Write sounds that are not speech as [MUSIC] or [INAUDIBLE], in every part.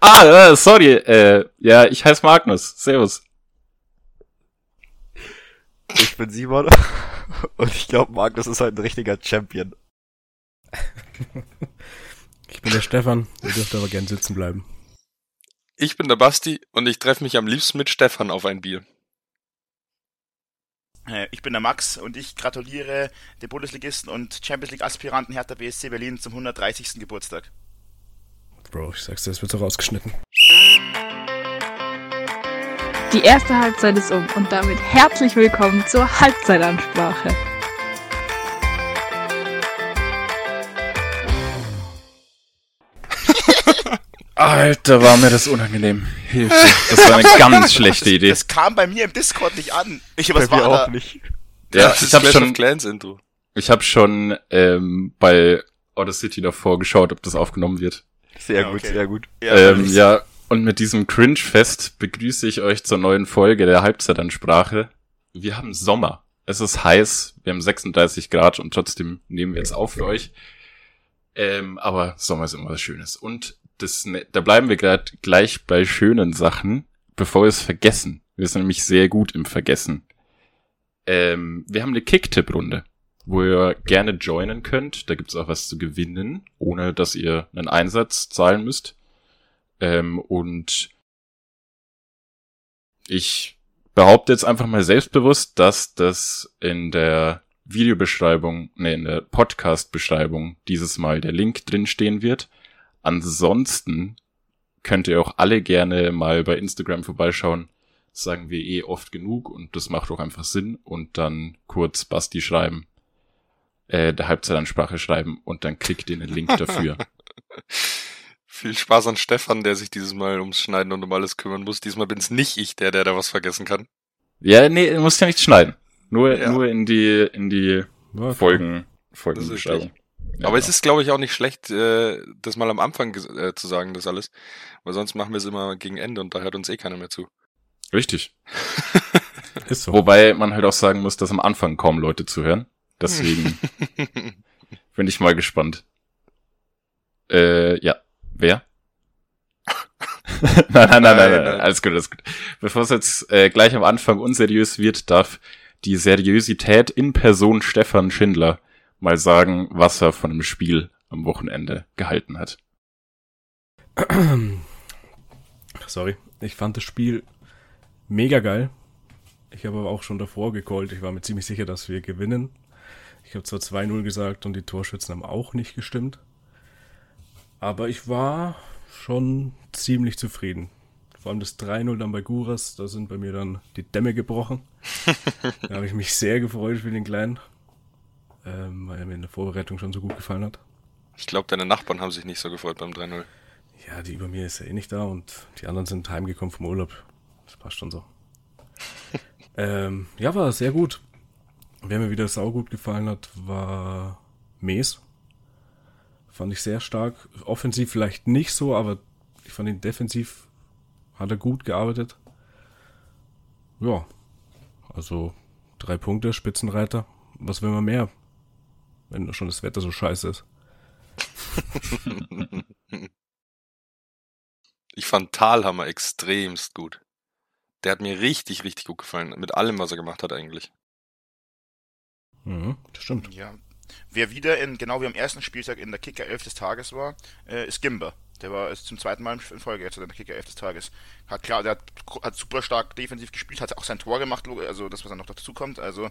ah, äh, sorry. Äh, ja, ich heiße Magnus. Servus. Ich bin Simon [LAUGHS] und ich glaube, Magnus ist halt ein richtiger Champion. Ich bin der Stefan, ihr dürft aber gern sitzen bleiben. Ich bin der Basti und ich treffe mich am liebsten mit Stefan auf ein Bier. Äh, Ich bin der Max und ich gratuliere dem Bundesligisten und Champions League Aspiranten Hertha BSC Berlin zum 130. Geburtstag. Bro, ich sag's dir, das wird so rausgeschnitten. Die erste Halbzeit ist um und damit herzlich willkommen zur Halbzeitansprache. Alter, war mir das unangenehm. Hilfe. Das war eine ganz [LAUGHS] schlechte Idee. Das kam bei mir im Discord nicht an. Ich, Bei mir war auch da? nicht. Ja, das ich ist habe schon, Clans Intro. ich habe schon ähm, bei Outer City davor geschaut, ob das aufgenommen wird. Sehr Ja, gut, okay. sehr gut. Ja, ähm, ja, und mit diesem Cringe-Fest begrüße ich euch zur neuen Folge der Halbzeitansprache. Wir haben Sommer. Es ist heiß, wir haben 36 Grad und trotzdem nehmen wir jetzt auf für euch. Ähm, aber Sommer ist immer was Schönes. Und das, ne- da bleiben wir gerade gleich bei schönen Sachen, bevor wir es vergessen. Wir sind nämlich sehr gut im Vergessen. Ähm, wir haben eine Kick-Tipp-Runde, wo ihr gerne joinen könnt. Da gibt's auch was zu gewinnen, ohne dass ihr einen Einsatz zahlen müsst. Ähm, und ich behaupte jetzt einfach mal selbstbewusst, dass das in der Videobeschreibung, nee, in der Podcast-Beschreibung dieses Mal der Link drin stehen wird. Ansonsten könnt ihr auch alle gerne mal bei Instagram vorbeischauen. Das sagen wir eh oft genug und das macht auch einfach Sinn. Und dann kurz Basti schreiben, äh, der Halbzeitansprache schreiben und dann klickt ihr den Link [LAUGHS] dafür. Viel Spaß an Stefan, der sich dieses Mal ums Schneiden und um alles kümmern muss. Diesmal bin's nicht ich, der, der da was vergessen kann. Ja, nee, du musst ja nicht schneiden. Nur, Ja. nur in die, in die Folgen, Das ist Folgenbeschreibung. Ja, Aber es genau. ist, glaube ich, auch nicht schlecht, äh, das mal am Anfang äh, zu sagen, das alles. Weil sonst machen wir es immer gegen Ende und da hört uns eh keiner mehr zu. Richtig. [LAUGHS] Ist so. Wobei man halt auch sagen muss, dass am Anfang kaum Leute zuhören. Deswegen [LAUGHS] bin ich mal gespannt. Äh, ja. Wer? [LAUGHS] nein, nein, nein, nein, nein, Nein, nein. alles gut, alles gut. Bevor es jetzt äh, gleich am Anfang unseriös wird, darf die Seriosität in Person Stefan Schindler mal sagen, was er von dem Spiel am Wochenende gehalten hat. Sorry. Ich fand das Spiel mega geil. Ich habe aber auch schon davor gecallt. Ich war mir ziemlich sicher, dass wir gewinnen. Ich habe zwar 2-0 gesagt und die Torschützen haben auch nicht gestimmt. Aber ich war schon ziemlich zufrieden. Vor allem das 3-0 dann bei Guras, da sind bei mir dann die Dämme gebrochen. [LAUGHS] da habe ich mich sehr gefreut für den Kleinen. Ähm, weil er mir in der Vorbereitung schon so gut gefallen hat. Ich glaube, deine Nachbarn haben sich nicht so gefreut beim 3-0. Ja, die über mir ist ja eh nicht da und die anderen sind heimgekommen vom Urlaub. Das passt schon so. [LAUGHS] ähm, ja, war sehr gut. Wer mir wieder saugut gefallen hat, war Mees. Fand ich sehr stark. Offensiv vielleicht nicht so, aber ich fand ihn defensiv hat er gut gearbeitet. Ja, also drei Punkte, Spitzenreiter. Was will man mehr? Wenn schon das Wetter so scheiße ist. [LAUGHS] Ich fand Talhammer extremst gut. Der hat mir richtig, richtig gut gefallen. Mit allem, was er gemacht hat eigentlich. Mhm, das stimmt. Ja. Wer wieder in, genau wie am ersten Spieltag in der Kicker 11 des Tages war, äh, ist Gimber. Der war ist zum zweiten Mal in Folge jetzt in der Kicker 11 des Tages. Hat klar, der hat, hat super stark defensiv gespielt, hat auch sein Tor gemacht, also das, was dann noch dazu kommt. Also,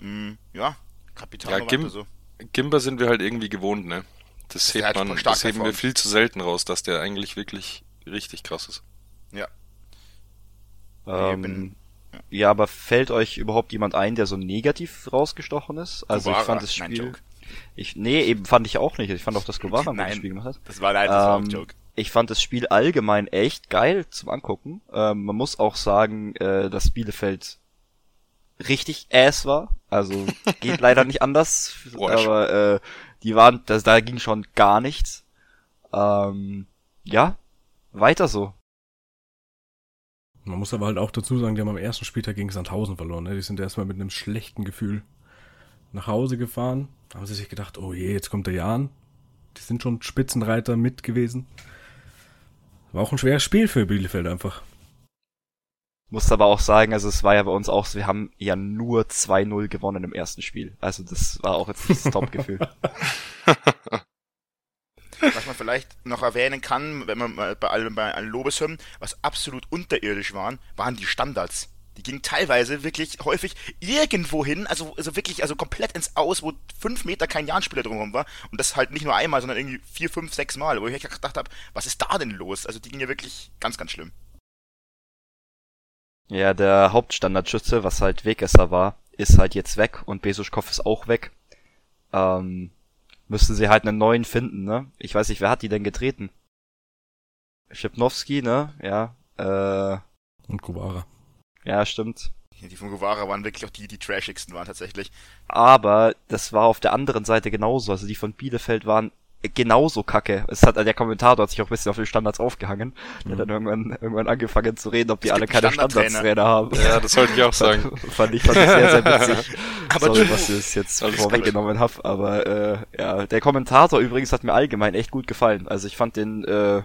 mh, ja, Kapital. Ja, Gim- so. Gimber sind wir halt irgendwie gewohnt, ne? Das Der hebt hat man, das heben wir viel zu selten raus, dass der eigentlich wirklich richtig krass ist. Ja. Ähm, bin- ja, aber fällt euch überhaupt jemand ein, der so negativ rausgestochen ist? Also ich Guevara. fand das Spiel. Ich, nee, eben fand ich auch nicht. Ich fand auch, dass Guevara ein [LAUGHS] gutes. Spiel gemacht hat. Das war leider das war Ähm, ein Joke. Ich fand das Spiel allgemein echt geil zum Angucken. Ähm, man muss auch sagen, äh, dass Bielefeld richtig ass war. Also geht [LAUGHS] leider nicht anders. Aber äh, die waren, das, da ging schon gar nichts. Ähm, ja, weiter so. Man muss aber halt auch dazu sagen, die haben am ersten Spieltag gegen Sandhausen verloren. Ne? Die sind erstmal mit einem schlechten Gefühl nach Hause gefahren. Da haben sie sich gedacht, oh je, jetzt kommt der Jan. Die sind schon Spitzenreiter mit gewesen. War auch ein schweres Spiel für Bielefeld einfach. Muss aber auch sagen, also es war ja bei uns auch so, wir haben ja nur 2-0 gewonnen im ersten Spiel. Also das war auch jetzt nicht das Top-Gefühl. [LAUGHS] Was man vielleicht noch erwähnen kann, wenn man mal bei allem bei allen Lobeshymnen, was absolut unterirdisch waren, waren die Standards. Die gingen teilweise wirklich häufig irgendwo hin, also, also wirklich, also komplett ins Aus, wo fünf Meter kein Jahnspieler drumherum war. Und das halt nicht nur einmal, sondern irgendwie vier, fünf, sechs Mal, wo ich gedacht habe, was ist da denn los? Also die gingen ja wirklich ganz, ganz schlimm. Ja, der Hauptstandardschütze, was halt Wegesser war, ist halt jetzt weg und Besuschkow ist auch weg. Ähm, müssten sie halt einen neuen finden, ne? Ich weiß nicht, wer hat die denn getreten? Schipnowski, ne? Ja. Äh, Und Kubara. ja, stimmt. Ja, Die von Guevara waren wirklich auch die, die trashigsten waren tatsächlich. Aber das war auf der anderen Seite genauso. Also die von Bielefeld waren genauso kacke. Es hat der Kommentator hat sich auch ein bisschen auf den Standards aufgehangen. Der hat dann irgendwann irgendwann angefangen zu reden, ob die Es alle keine Standardtrainer. Standardstrainer haben. Ja, das wollte ich auch sagen. fand ich fand ich sehr sehr witzig. [LAUGHS] Aber Sorry, du- was ich es jetzt vorweggenommen habe, aber äh, ja, der Kommentator übrigens hat mir allgemein echt gut gefallen. Also ich fand den äh,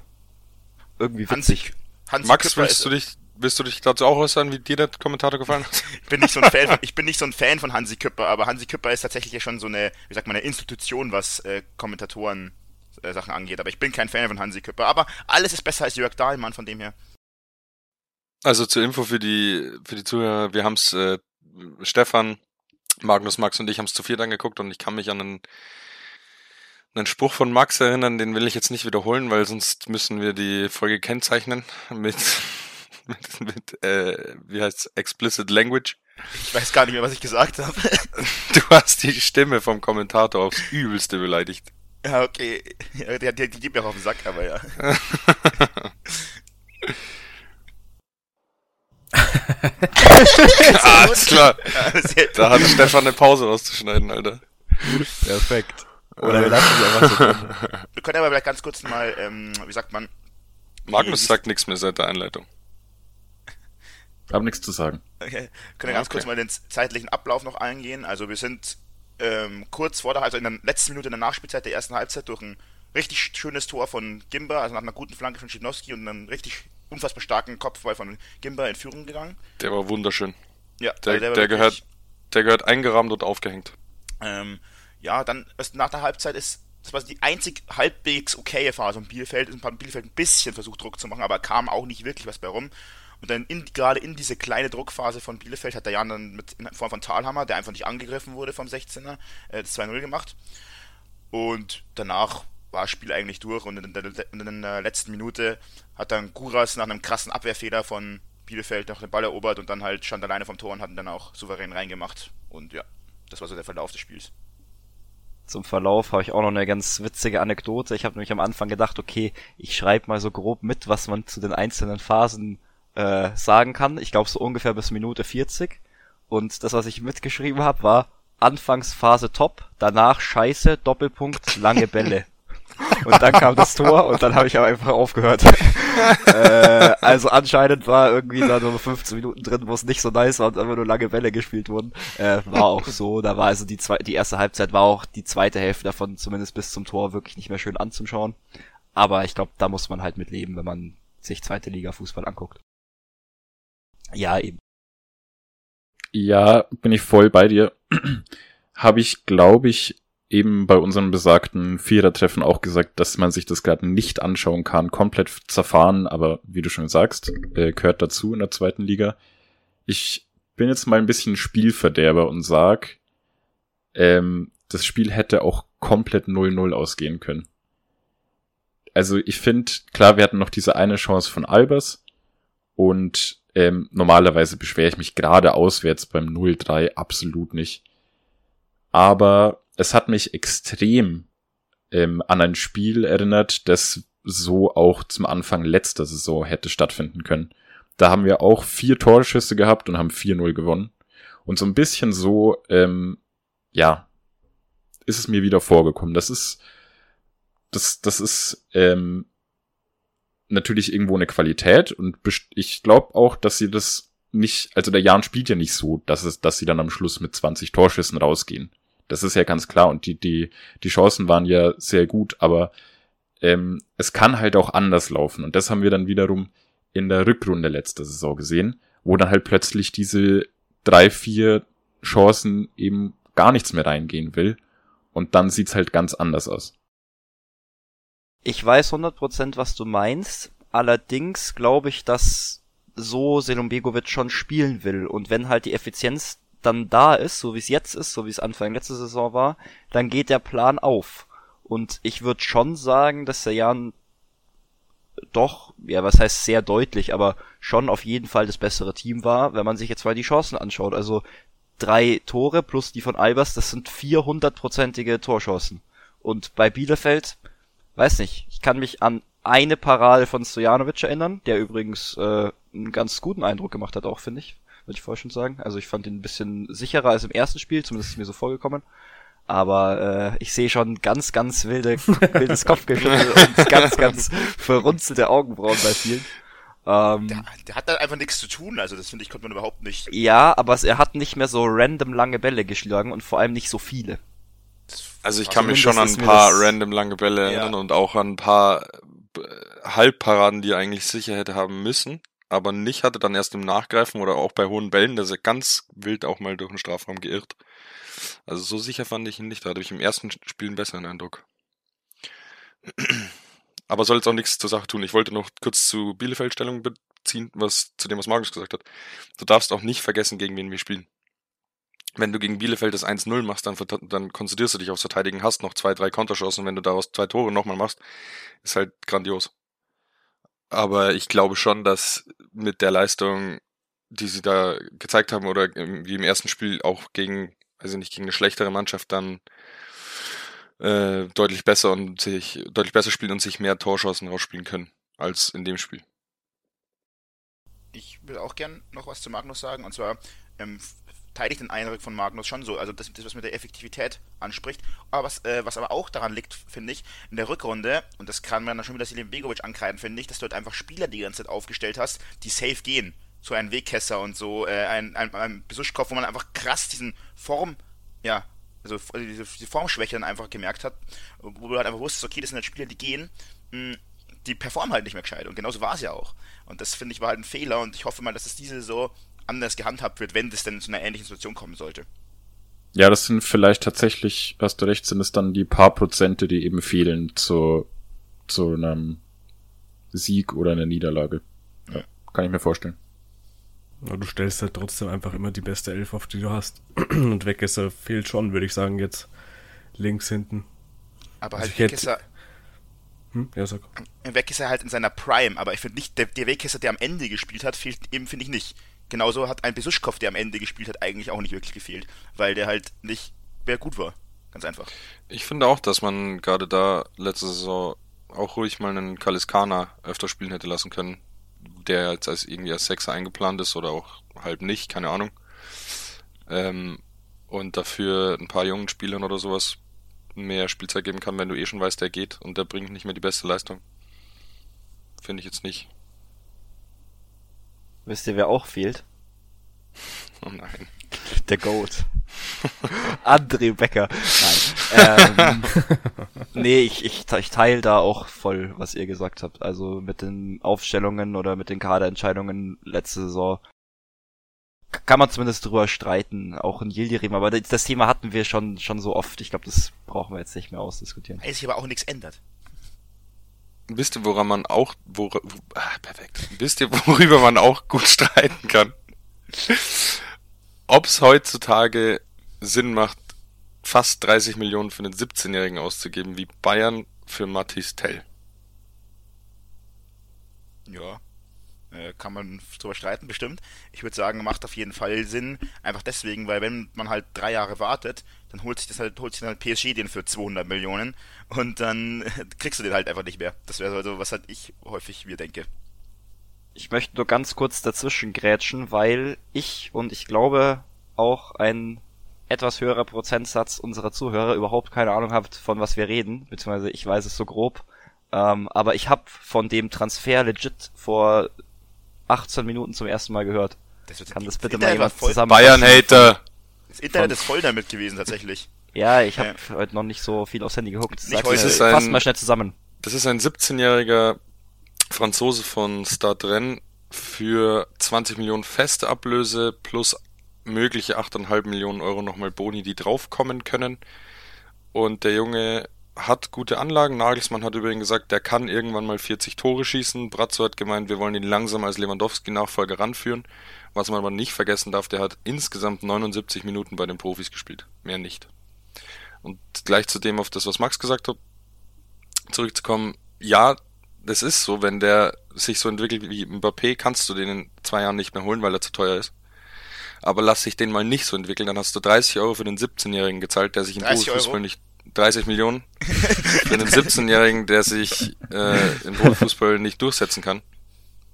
irgendwie witzig. Hansi Max, Küpper willst du dich, willst du dich dazu auch äußern, wie dir der Kommentator gefallen hat? [LAUGHS] ich bin nicht so ein Fan von, ich bin nicht so ein Fan von Hansi Küpper, aber Hansi Küpper ist tatsächlich ja schon so eine, wie sagt man, eine Institution, was äh, Kommentatoren äh, Sachen angeht. Aber ich bin kein Fan von Hansi Küpper. Aber alles ist besser als Jörg Dahlmann, von dem her. Also zur Info für die, für die Zuhörer, wir haben's äh, Stefan, Magnus, Max und ich haben's zu viert angeguckt und ich kann mich an einen, einen Spruch von Max erinnern, den will ich jetzt nicht wiederholen, weil sonst müssen wir die Folge kennzeichnen mit, [LAUGHS] mit, mit äh, wie heißt's, explicit language. Ich weiß gar nicht mehr, was ich gesagt habe. [LAUGHS] Du hast die Stimme vom Kommentator aufs Übelste beleidigt. ja, okay. Ja, die, die, die geht mir auch auf den Sack, aber ja. [LAUGHS] Alles klar. Da hatte Stefan eine Pause rauszuschneiden, Alter. Perfekt. Oder wir lassen die einfach so. Wir können aber vielleicht ganz kurz mal, ähm, wie sagt man, Magnus sagt nichts mehr seit der Einleitung. Hab nichts zu sagen. Okay. Können wir ganz Okay. kurz mal den zeitlichen Ablauf noch eingehen. Also wir sind ähm, kurz vor der, also in der letzten Minute in der Nachspielzeit der ersten Halbzeit durch ein richtig schönes Tor von Gimba, also nach einer guten Flanke von Schidnowski und einem richtig unfassbar starken Kopfball von Gimba in Führung gegangen. Der war wunderschön. Ja, Der, also der, wirklich- gehört, der gehört eingerahmt und aufgehängt. Ähm, ja, dann erst nach der Halbzeit ist das war die einzig halbwegs okaye Phase und Bielefeld ist ein Bielefeld ein bisschen versucht Druck zu machen, aber kam auch nicht wirklich was bei rum. Und dann in, gerade in diese kleine Druckphase von Bielefeld hat der Jan dann mit in Form von Talhammer, der einfach nicht angegriffen wurde vom 16er, äh, das 2-0 gemacht. Und danach war das Spiel eigentlich durch und in der, in der letzten Minute hat dann Guras nach einem krassen Abwehrfehler von Bielefeld noch den Ball erobert und dann halt stand alleine vom Tor und hat ihn dann auch souverän reingemacht. Und ja, das war so der Verlauf des Spiels. Zum Verlauf habe ich auch noch eine ganz witzige Anekdote. Ich habe nämlich am Anfang gedacht, okay, ich schreibe mal so grob mit, was man zu den einzelnen Phasen äh, sagen kann. Ich glaube so ungefähr bis Minute 40. Und das, was ich mitgeschrieben habe, war Anfangsphase top, danach scheiße, Doppelpunkt, lange Bälle. [LAUGHS] Und dann kam das Tor und dann habe ich aber einfach aufgehört. [LAUGHS] äh, also anscheinend war irgendwie da nur 15 Minuten drin, wo es nicht so nice war und einfach nur lange Bälle gespielt wurden. Äh, war auch so. Da war also die, zwei, die erste Halbzeit war auch die zweite Hälfte davon, zumindest bis zum Tor, wirklich nicht mehr schön anzuschauen. Aber ich glaube, da muss man halt mit leben, wenn man sich zweite Liga Fußball anguckt. Ja, eben. Ja, bin ich voll bei dir. [CLEARS THROAT] Habe ich, glaube ich, eben bei unserem besagten Vierertreffen auch gesagt, dass man sich das gerade nicht anschauen kann, komplett zerfahren, aber wie du schon sagst, äh, gehört dazu in der zweiten Liga. Ich bin jetzt mal ein bisschen Spielverderber und sag, ähm, das Spiel hätte auch komplett 0-0 ausgehen können. Also ich finde, klar, wir hatten noch diese eine Chance von Albers und ähm, normalerweise beschwere ich mich gerade auswärts beim 0-3 absolut nicht. Aber es hat mich extrem ähm, an ein Spiel erinnert, das so auch zum Anfang letzter Saison hätte stattfinden können. Da haben wir auch vier Torschüsse gehabt und haben 4-0 gewonnen. Und so ein bisschen so, ähm, ja, ist es mir wieder vorgekommen. Das ist, das, das ist ähm, natürlich irgendwo eine Qualität und ich glaube auch, dass sie das nicht, also der Jan spielt ja nicht so, dass es, dass sie dann am Schluss mit 20 Torschüssen rausgehen. Das ist ja ganz klar und die, die, die Chancen waren ja sehr gut, aber ähm, es kann halt auch anders laufen und das haben wir dann wiederum in der Rückrunde letzter Saison gesehen, wo dann halt plötzlich diese drei, vier Chancen eben gar nichts mehr reingehen will und dann sieht's halt ganz anders aus. Ich weiß 100% was du meinst, allerdings glaube ich, dass so Selum Begovic schon spielen will und wenn halt die Effizienz dann da ist, so wie es jetzt ist, so wie es Anfang letzte Saison war, dann geht der Plan auf. Und ich würde schon sagen, dass der Jan doch, ja, was heißt sehr deutlich, aber schon auf jeden Fall das bessere Team war, wenn man sich jetzt mal die Chancen anschaut. Also drei Tore plus die von Albers, das sind 400-prozentige Torchancen. Und bei Bielefeld, weiß nicht, ich kann mich an eine Parade von Stojanovic erinnern, der übrigens äh, einen ganz guten Eindruck gemacht hat, auch finde ich, würde ich vorher schon sagen. Also ich fand ihn ein bisschen sicherer als im ersten Spiel, zumindest ist mir so vorgekommen. Aber äh, ich sehe schon ganz, ganz wilde, [LAUGHS] wildes Kopfgeschüttel und ganz, ganz verrunzelte Augenbrauen bei vielen. Ähm, Der, der hat da einfach nichts zu tun, also das finde ich, konnte man überhaupt nicht. ja, aber es, er hat nicht mehr so random lange Bälle geschlagen und vor allem nicht so viele. Also ich Also kann mich schon an ein paar random lange Bälle Ja. erinnern und auch an ein paar äh, Halbparaden, die er eigentlich sicher hätte haben müssen, aber nicht hatte, dann erst im Nachgreifen oder auch bei hohen Bällen, da ist er ganz wild auch mal durch den Strafraum geirrt. Also so sicher fand ich ihn nicht, da hatte ich im ersten Spiel einen besseren Eindruck. [CLEARS THROAT] Aber soll jetzt auch nichts zur Sache tun. Ich wollte noch kurz zu Bielefeld Stellung beziehen, was zu dem, was Magnus gesagt hat. Du darfst auch nicht vergessen, gegen wen wir spielen wenn du gegen Bielefeld das 1-0 machst, dann, dann konzentrierst du dich aufs Verteidigen, hast noch zwei, drei Konterchancen und wenn du daraus zwei Tore nochmal machst, ist halt grandios. Aber ich glaube schon, dass mit der Leistung, die sie da gezeigt haben, oder wie im ersten Spiel auch gegen, also nicht gegen eine schlechtere Mannschaft, dann äh, deutlich besser und sich deutlich besser spielen und sich mehr Torchancen rausspielen können als in dem Spiel. Ich will auch gern noch was zu Magnus sagen, und zwar ähm, teile ich den Eindruck von Magnus schon so, also das, das was mit der Effektivität anspricht, aber was, äh, was aber auch daran liegt, finde ich, in der Rückrunde, und das kann man dann schon wieder Silin Begovic ankreiden, finde ich, dass du halt einfach Spieler die ganze Zeit aufgestellt hast, die safe gehen. So ein Wegkesser und so, äh, ein, ein, ein Besuschkopf, wo man einfach krass diesen Form, ja, also diese, diese Formschwäche dann einfach gemerkt hat, wo du halt einfach wusstest, okay, das sind halt Spieler, die gehen, mh, die performen halt nicht mehr gescheit. Und genauso war es ja auch. Und das finde ich war halt ein Fehler und ich hoffe mal, dass es diese Saison anders gehandhabt wird, wenn das denn zu einer ähnlichen Situation kommen sollte. Ja, das sind vielleicht tatsächlich, hast du recht, sind es dann die paar Prozente, die eben fehlen zu, zu einem Sieg oder einer Niederlage. Ja, kann ich mir vorstellen. Aber du stellst halt trotzdem einfach immer die beste Elf auf, die du hast. [CLEARS THROAT] Und Weggesser fehlt schon, würde ich sagen, jetzt links hinten. Aber Also halt ich hätte- Weg ist er, Hm? Ja, sag. Weg ist er halt in seiner Prime, aber ich finde nicht, der, der Wegkesser, der am Ende gespielt hat, fehlt eben, finde ich nicht. Genauso hat ein Besuschkopf, der am Ende gespielt hat, eigentlich auch nicht wirklich gefehlt, weil der halt nicht mehr gut war. Ganz einfach. Ich finde auch, dass man gerade da letzte Saison auch ruhig mal einen Kaliskana öfter spielen hätte lassen können, der jetzt als irgendwie als Sechser eingeplant ist oder auch halb nicht, keine Ahnung. Ähm, und dafür ein paar jungen Spielern oder sowas mehr Spielzeit geben kann, wenn du eh schon weißt, der geht und der bringt nicht mehr die beste Leistung. Finde ich jetzt nicht. Wisst ihr, wer auch fehlt? [LAUGHS] Oh nein. Der Goat. [LAUGHS] André Becker. Nein. Ähm, [LAUGHS] nee, ich, ich, ich teile da auch voll, was ihr gesagt habt. Also mit den Aufstellungen oder mit den Kaderentscheidungen letzte Saison kann man zumindest drüber streiten, auch in Yildirim, aber das, das Thema hatten wir schon, schon so oft. Ich glaube, das brauchen wir jetzt nicht mehr ausdiskutieren. Weil sich aber auch nichts ändert. Wisst ihr, woran man auch, wor, wo, ah, perfekt. Wisst ihr, [LAUGHS] worüber man auch gut streiten kann? Ob es heutzutage Sinn macht, fast 30 Millionen für einen 17-Jährigen auszugeben, wie Bayern für Mathis Tell. Ja. Äh, kann man drüber streiten, bestimmt. Ich würde sagen, macht auf jeden Fall Sinn. Einfach deswegen, weil wenn man halt drei Jahre wartet, dann holt sich das halt, holt sich dann halt PSG den für 200 Millionen und dann [LAUGHS] kriegst du den halt einfach nicht mehr. Das wäre so, was halt ich häufig mir denke. Ich möchte nur ganz kurz dazwischen grätschen, weil ich und ich glaube auch ein etwas höherer Prozentsatz unserer Zuhörer überhaupt keine Ahnung habt, von was wir reden, beziehungsweise ich weiß es so grob. Ähm, aber ich habe von dem Transfer legit vor 18 Minuten zum ersten Mal gehört. Das wird Kann das das bitte mal Internet war jemand zusammen? Bayern-Hater! Das Internet ist voll damit gewesen, tatsächlich. [LAUGHS] Ja, ich habe heute noch nicht so viel aufs Handy geguckt. Nicht heute. ist ein- fass mal schnell zusammen. Das ist ein 17-jähriger Franzose von Stade Rennes für 20 Millionen feste Ablöse plus mögliche 8,5 Millionen Euro nochmal Boni, die draufkommen können. Und der Junge hat gute Anlagen. Nagelsmann hat übrigens gesagt, der kann irgendwann mal 40 Tore schießen. Brazzo hat gemeint, wir wollen ihn langsam als Lewandowski-Nachfolger ranführen. Was man aber nicht vergessen darf, der hat insgesamt 79 Minuten bei den Profis gespielt. Mehr nicht. Und gleich zu dem auf das, was Max gesagt hat, zurückzukommen, ja, das ist so, wenn der sich so entwickelt wie Mbappé, kannst du den in zwei Jahren nicht mehr holen, weil er zu teuer ist. Aber lass sich den mal nicht so entwickeln, dann hast du 30 Euro für den 17-Jährigen gezahlt, der sich im 30 Profifußball Euro? nicht 30 Millionen für den 17-Jährigen, der sich äh, im Profifußball nicht durchsetzen kann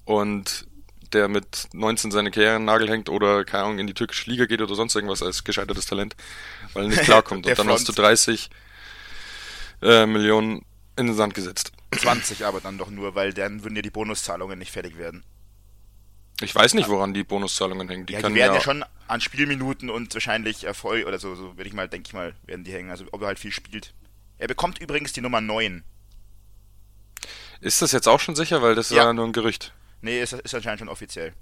und der mit 19 seine Karriere an den Nagel hängt oder keine Ahnung in die türkische Liga geht oder sonst irgendwas als gescheitertes Talent, weil er nicht [LAUGHS] klarkommt. Und dann Front. hast du 30 äh, Millionen in den Sand gesetzt. 20 aber dann doch nur, weil dann würden ja die Bonuszahlungen nicht fertig werden. Ich weiß nicht, woran die Bonuszahlungen hängen. Die ja, die werden ja, ja schon an Spielminuten und wahrscheinlich Erfolg oder so, so würde ich mal, denke ich mal, werden die hängen. Also ob er halt viel spielt. Er bekommt übrigens die Nummer 9. Ist das jetzt auch schon sicher, weil das Ja. war nur ein Gerücht. Nee, ist, ist anscheinend schon offiziell.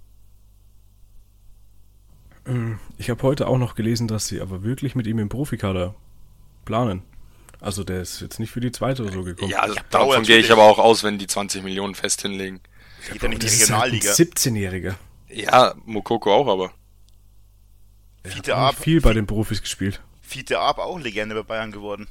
Ich habe heute auch noch gelesen, dass sie aber wirklich mit ihm im Profikader planen. Also der ist jetzt nicht für die zweite oder so gekommen. Ja, also Ja, davon gehe ich aber auch aus, wenn die 20 Millionen fest hinlegen. Geht ja nicht die ist halt ein Regionalliga. 17-Jähriger. Ja, Mokoko auch, aber. Er hat Fiete Ab. viel bei den Profis gespielt. Fiete Ab auch Legende bei Bayern geworden.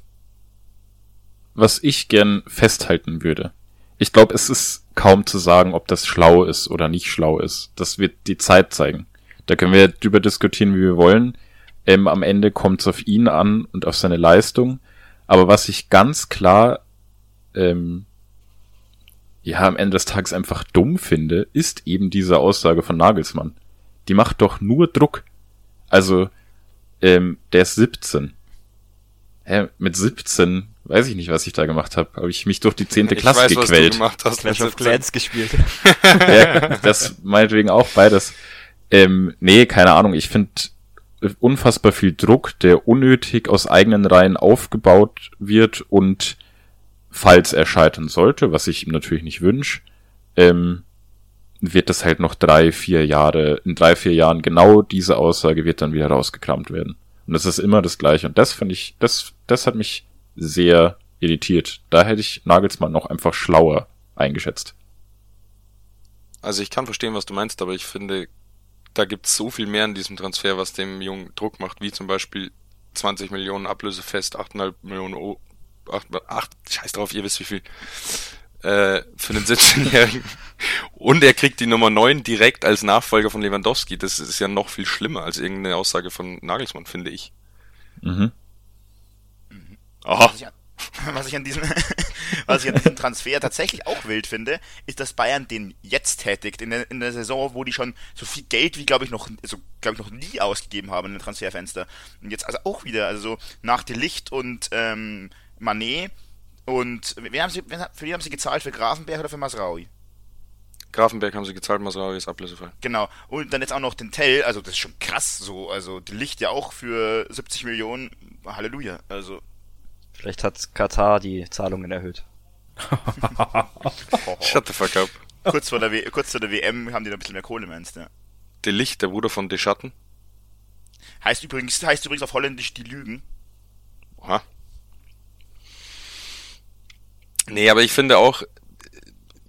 was ich gern festhalten würde. Ich glaube, es ist kaum zu sagen, ob das schlau ist oder nicht schlau ist. Das wird die Zeit zeigen. Da können wir drüber diskutieren, wie wir wollen. Ähm, am Ende kommt es auf ihn an und auf seine Leistung. Aber was ich ganz klar, ähm, ja, am Ende des Tages einfach dumm finde, ist eben diese Aussage von Nagelsmann. Die macht doch nur Druck. Also, ähm, der ist 17. Hä, mit 17 weiß ich nicht, was ich da gemacht habe. Habe ich mich durch die zehnte [LAUGHS] ich Klasse weiß, was du gequält. gemacht hast. Clash of 17. Clans gespielt. [LAUGHS] ja, das meinetwegen auch beides. Ähm, nee, keine Ahnung. Ich finde unfassbar viel Druck, der unnötig aus eigenen Reihen aufgebaut wird und falls er scheitern sollte, was ich ihm natürlich nicht wünsche, ähm, wird das halt noch drei, vier Jahre, in drei, vier Jahren genau diese Aussage wird dann wieder rausgekramt werden. Und das ist immer das Gleiche. Und das finde ich, das, das hat mich sehr irritiert. Da hätte ich Nagelsmann noch einfach schlauer eingeschätzt. Also ich kann verstehen, was du meinst, aber ich finde, da gibt es so viel mehr in diesem Transfer, was dem Jungen Druck macht, wie zum Beispiel 20 Millionen Ablöse fest, 8,5 Millionen 8, 8, scheiß drauf, ihr wisst wie viel, äh, für den 17-Jährigen. Und er kriegt die Nummer 9 direkt als Nachfolger von Lewandowski. Das ist ja noch viel schlimmer als irgendeine Aussage von Nagelsmann, finde ich. Mhm. Aha. Was ich an, [LAUGHS] was ich an diesem, [LAUGHS] was ich an diesem Transfer tatsächlich auch wild finde, ist, dass Bayern den jetzt tätigt in der, in der Saison, wo die schon so viel Geld wie glaube ich noch, so glaube ich noch nie ausgegeben haben in den Transferfenster. Und jetzt also auch wieder, also so nach Licht und ähm, Manet und wen haben sie, wen, für wen haben sie gezahlt für Grafenberg oder für Masraui? Grafenberg haben sie gezahlt, Masraui ist ablösefrei. Genau. Und dann jetzt auch noch den Tell, also das ist schon krass so, also De Licht ja auch für 70 Millionen, Halleluja, also Vielleicht hat Katar die Zahlungen erhöht. [LAUGHS] Shut the fuck up. kurz vor der, w kurz vor der WM haben die da ein bisschen mehr Kohle, meinst du? De Licht, der Bruder von De Schatten. Heißt übrigens, heißt übrigens auf Holländisch die Lügen. Oha. Nee, aber ich finde auch,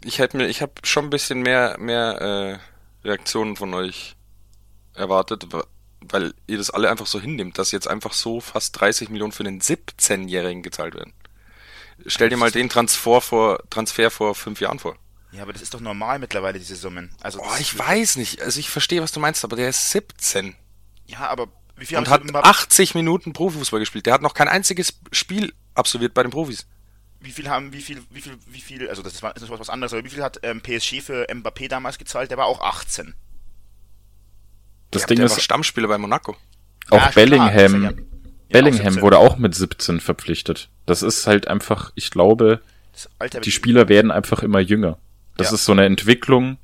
ich hätte mir, ich habe schon ein bisschen mehr, mehr äh, Reaktionen von euch erwartet, wa- weil ihr das alle einfach so hinnimmt, dass jetzt einfach so fast 30 Millionen für den 17-Jährigen gezahlt werden. Stell dir mal den Transfer vor, Transfer vor fünf Jahren vor. Ja, aber das ist doch normal mittlerweile, diese Summen. Also Oh, ich weiß nicht. Also ich verstehe, was du meinst, aber der ist 17 Ja, aber wie viel und hat sie, Mbappé- 80 Minuten Profifußball gespielt. Der hat noch kein einziges Spiel absolviert bei den Profis. Wie viel haben, wie viel, wie viel, wie viel, also das war, ist was anderes, aber wie viel hat ähm, PSG für Mbappé damals gezahlt? Der war auch 18. Das Ding der ist, war Stammspieler bei Monaco. auch Ja, schon klar, Bellingham, ja- Bellingham auch 17. wurde auch mit 17 verpflichtet. Das ist halt einfach, ich glaube, die Spieler werden einfach immer jünger. Das Ja. ist so eine Entwicklung.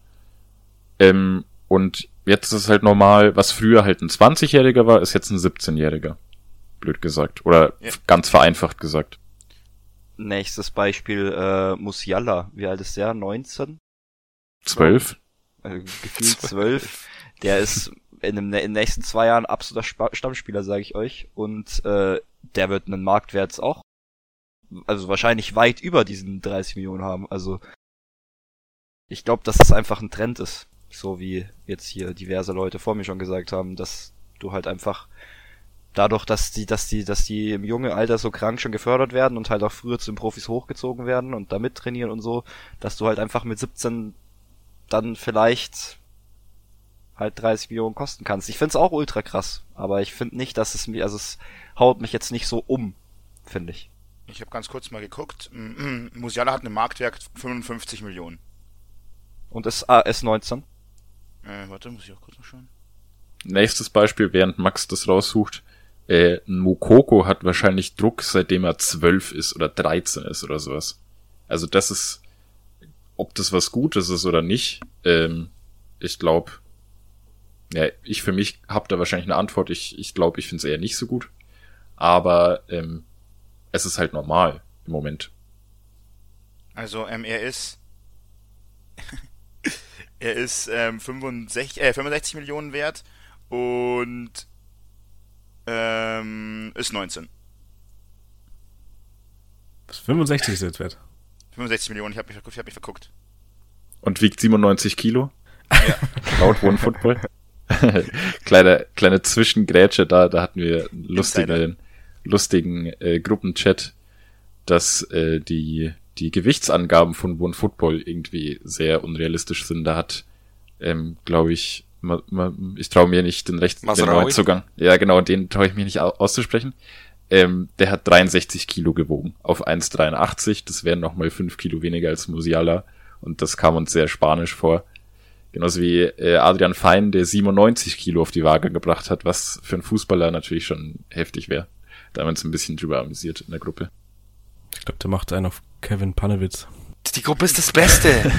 Ähm, und jetzt ist es halt normal, was früher halt ein 20-Jähriger war, ist jetzt ein 17-Jähriger. blöd gesagt. Oder Ja. ganz vereinfacht gesagt. Nächstes Beispiel, äh, Musiala. Wie alt ist der? 19? Zwölf? Also gefühlt 12. Der ist in, dem, in den nächsten zwei Jahren absoluter Spa Stammspieler, sage ich euch. Und äh, der wird einen Marktwert auch, also wahrscheinlich weit über diesen 30 Millionen haben. Also ich glaube, dass das einfach ein Trend ist. So wie jetzt hier diverse Leute vor mir schon gesagt haben, dass du halt einfach dadurch, dass die, dass die, dass die im jungen Alter so krank schon gefördert werden und halt auch früher zu den Profis hochgezogen werden und da mittrainieren und so, dass du halt einfach mit 17 dann vielleicht halt 30 Millionen kosten kannst. Ich find's auch ultra krass, aber ich finde nicht, dass es mir, also es haut mich jetzt nicht so um, finde ich. Ich habe ganz kurz mal geguckt. [CLEARS THROAT] Musiala hat einen Marktwert 55 Millionen. Und ist AS 19. Äh, warte, muss ich auch kurz mal schauen. Nächstes Beispiel, während Max das raussucht. Äh, Mukoko hat wahrscheinlich Druck, seitdem er zwölf ist oder 13 ist oder sowas. Also das ist, ob das was Gutes ist oder nicht, ähm, ich glaube, ja, ich für mich habe da wahrscheinlich eine Antwort. Ich ich, glaube, ich finde es eher nicht so gut. Aber ähm, es ist halt normal im Moment. Also, ähm, er ist. [LAUGHS] er ist ähm, 65, äh, 65 Millionen wert und ähm, ist 19. Was 65 ist jetzt wert. 65 Millionen, ich habe mich, ich hab mich verguckt. Und wiegt 97 Kilo. Ja. Laut One Football. [LAUGHS] kleine, kleine Zwischengrätsche da, da hatten wir einen lustigen, lustigen äh, Gruppenchat, dass äh, die, die Gewichtsangaben von One Football irgendwie sehr unrealistisch sind. Da hat, ähm, glaube ich, ich traue mir nicht den Recht, den Masraoui? Neuzugang. Ja, genau, den traue ich mir nicht au auszusprechen. Ähm, der hat 63 Kilo gewogen auf 1,83. Das wären nochmal 5 Kilo weniger als Musiala. Und das kam uns sehr spanisch vor. Genauso wie äh, Adrian Fein, der 97 Kilo auf die Waage gebracht hat, was für einen Fußballer natürlich schon heftig wäre. Da haben wir uns ein bisschen drüber amüsiert in der Gruppe. Ich glaube, der macht einen auf Kevin Panewitz. Die Gruppe ist das Beste. [LAUGHS]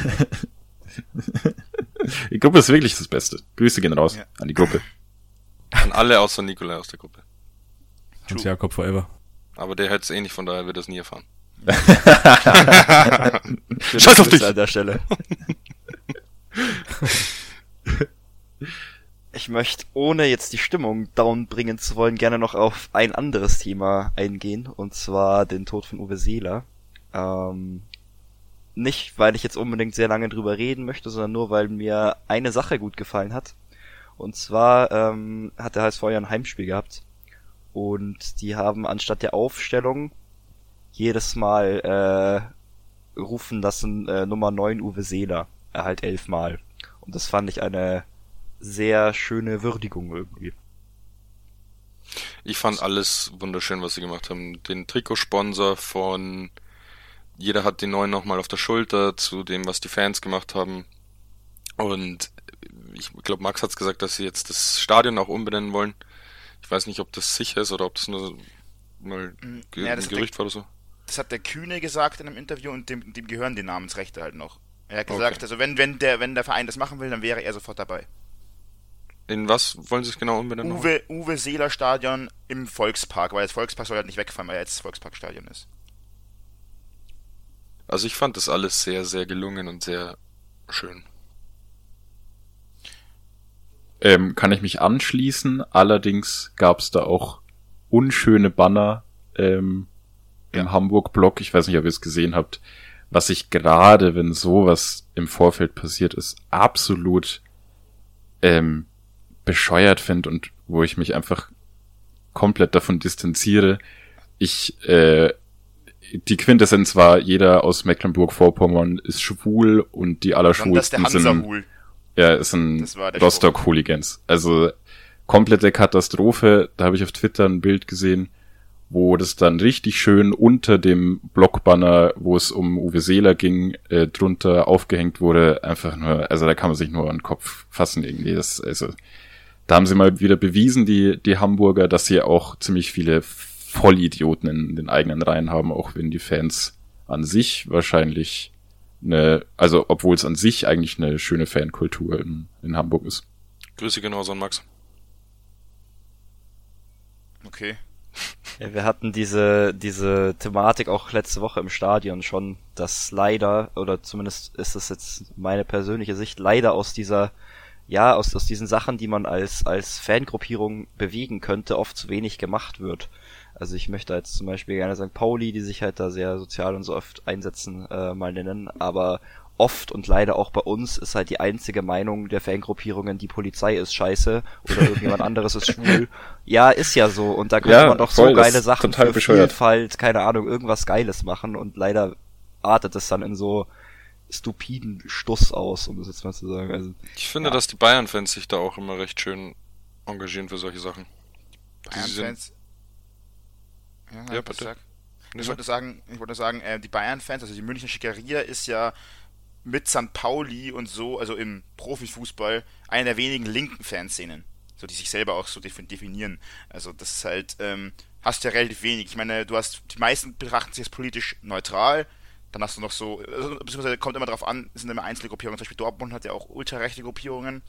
Die Gruppe ist wirklich das Beste. Grüße gehen raus Ja. an die Gruppe. An alle außer Nikolai aus der Gruppe. Hans Jakob Forever. Aber der hört es eh nicht, von daher wird er es nie erfahren. [LAUGHS] Scheiß auf dich! An der Stelle. [LAUGHS] Ich möchte, ohne jetzt die Stimmung down bringen zu wollen, gerne noch auf ein anderes Thema eingehen, und zwar den Tod von Uwe Seeler. Ähm, nicht, weil ich jetzt unbedingt sehr lange drüber reden möchte, sondern nur, weil mir eine Sache gut gefallen hat. Und zwar ähm, hat der HSV ja ein Heimspiel gehabt. Und die haben anstatt der Aufstellung jedes Mal äh, rufen lassen äh, Nummer 9 Uwe Seeler. Er halt elfmal. Und das fand ich eine sehr schöne Würdigung irgendwie. Ich fand alles wunderschön, was sie gemacht haben. Den Trikotsponsor von jeder hat die neuen nochmal auf der Schulter zu dem, was die Fans gemacht haben. Und ich glaube, Max hat's gesagt, dass sie jetzt das Stadion auch umbenennen wollen. Ich weiß nicht, ob das sicher ist oder ob das nur mal Mm, ja, ein hat Gerücht war oder so. Das hat der Kühne gesagt in einem Interview und dem, dem gehören die Namensrechte halt noch. Er hat gesagt, Okay. also wenn, wenn der, wenn der Verein das machen will, dann wäre er sofort dabei. In was wollen sie es genau umbenennen? Uwe, Uwe Seeler Stadion im Volkspark, weil das Volkspark soll halt nicht wegfallen, weil er jetzt das Volksparkstadion ist. Also ich fand das alles sehr, sehr gelungen und sehr schön. Ähm, kann ich mich anschließen. Allerdings gab es da auch unschöne Banner ähm, im Hamburg-Blog. Ich weiß nicht, ob ihr es gesehen habt. Was ich gerade, wenn sowas im Vorfeld passiert ist, absolut ähm, bescheuert finde und wo ich mich einfach komplett davon distanziere. Ich, äh, die Quintessenz war, jeder aus Mecklenburg-Vorpommern ist schwul und die allerschwulsten sind Hansa-Hul. ja, ist ein Rostock-Hooligans. Also komplette Katastrophe. Da habe ich auf Twitter ein Bild gesehen, wo das dann richtig schön unter dem Blockbanner, wo es um Uwe Seeler ging, äh, drunter aufgehängt wurde. Einfach nur, also da kann man sich nur an den Kopf fassen irgendwie. Das, also da haben sie mal wieder bewiesen, die, die Hamburger, dass sie auch ziemlich viele Vollidioten in den eigenen Reihen haben, auch wenn die Fans an sich wahrscheinlich eine, also obwohl es an sich eigentlich eine schöne Fankultur in, in Hamburg ist. Grüße genauso an Max. Okay. [LAUGHS] Ja, wir hatten diese, diese Thematik auch letzte Woche im Stadion schon, dass leider, oder zumindest ist es jetzt meine persönliche Sicht, leider aus dieser, ja, aus, aus diesen Sachen, die man als, als Fangruppierung bewegen könnte, oft zu wenig gemacht wird. Also ich möchte jetzt zum Beispiel gerne St. Pauli, die sich halt da sehr sozial und so oft einsetzen, äh, mal nennen, aber oft und leider auch bei uns ist halt die einzige Meinung der Fangruppierungen, die Polizei ist scheiße oder irgendjemand [LAUGHS] anderes ist schwul. Ja, ist ja so. Und da könnte Ja, man doch voll, so geile Sachen total für bescheuert. Vielfalt, keine Ahnung, irgendwas Geiles machen und leider artet es dann in so stupiden Stuss aus, um das jetzt mal zu sagen. Also, Ich finde, Ja. dass die Bayern-Fans sich da auch immer recht schön engagieren für solche Sachen. Sind- Bayern-Fans. Ja, Ja, bitte. Ich wollte sagen, ich wollte sagen, äh, die Bayern-Fans, also die Münchner Schickeria ist ja mit St. Pauli und so, also im Profifußball, einer der wenigen linken Fanszenen, so die sich selber auch so defin- definieren. Also das ist halt, ähm, hast du ja relativ wenig. Ich meine, du hast, die meisten betrachten sich als politisch neutral, dann hast du noch so, also, beziehungsweise kommt immer drauf an, es sind immer einzelne Gruppierungen, zum Beispiel Dortmund hat ja auch ultrarechte Gruppierungen,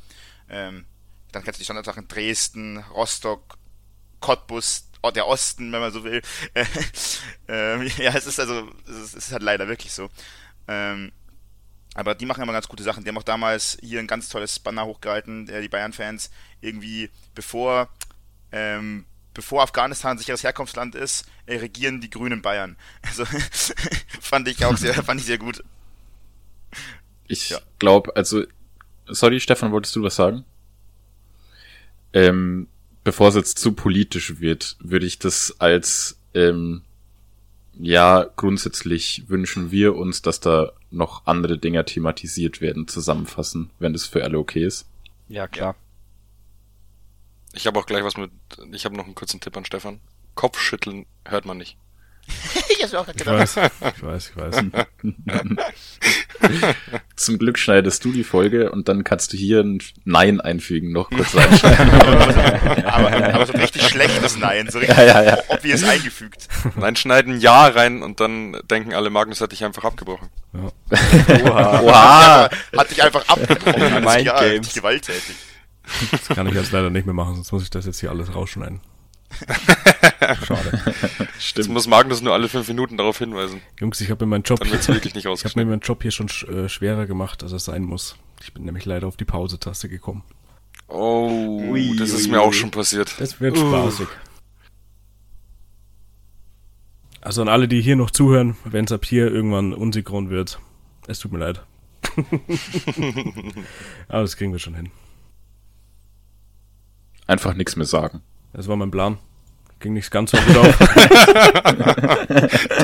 ähm, dann kennst du die Standardsachen Dresden, Rostock, Cottbus, der Osten, wenn man so will. [LAUGHS] ähm, ja, es ist also, es ist, halt leider wirklich so. Ähm, aber die machen immer ganz gute Sachen. Die haben auch damals hier ein ganz tolles Banner hochgehalten, die Bayern-Fans, irgendwie bevor, ähm, bevor Afghanistan ein sicheres Herkunftsland ist, äh, regieren die Grünen Bayern. [LAUGHS] Also [LAUGHS] fand ich auch sehr, fand ich sehr gut. Ich Ja. glaube, also, sorry, Stefan, wolltest du was sagen? Ähm, bevor es jetzt zu politisch wird, würde ich das als, ähm, ja, grundsätzlich wünschen wir uns, dass da noch andere Dinge thematisiert werden, zusammenfassen, wenn das für alle okay ist. ja, klar. Ich habe auch gleich was mit. Ich habe noch einen kurzen Tipp an Stefan. Kopfschütteln hört man nicht. [LAUGHS] ich hab's mir auch grad Ich gedacht. weiß, ich weiß, ich weiß. [LAUGHS] Zum Glück schneidest du die Folge und dann kannst du hier ein Nein einfügen, noch kurz reinschneiden. [LAUGHS] aber, aber so ein richtig schlechtes Nein, so richtig ja, ja, ja. obvious eingefügt. Nein, schneiden Ja rein und dann denken alle, Magnus hat dich einfach abgebrochen. Oha. Oha! Hat dich einfach abgebrochen. Mind klar, Games. gewalttätig. Das kann ich jetzt leider nicht mehr machen, sonst muss ich das jetzt hier alles rausschneiden. [LAUGHS] Schade. Jetzt Stimmt. muss Magnus nur alle fünf Minuten darauf hinweisen. Jungs, ich habe mir meinen Job Dann wird's [LAUGHS] wirklich nicht Ich habe mir meinen Job hier schon sch- äh, schwerer gemacht, als es sein muss. Ich bin nämlich leider auf die Pause-Taste gekommen. Oh, Ui, das ist ui, mir auch ui. schon passiert. Das wird spaßig. Also an alle, die hier noch zuhören, wenn es ab hier irgendwann unsynchron wird, es tut mir leid. [LAUGHS] Aber das kriegen wir schon hin. Einfach nichts mehr sagen. Das war mein Plan. Ging nicht ganz so gut auf. [LAUGHS]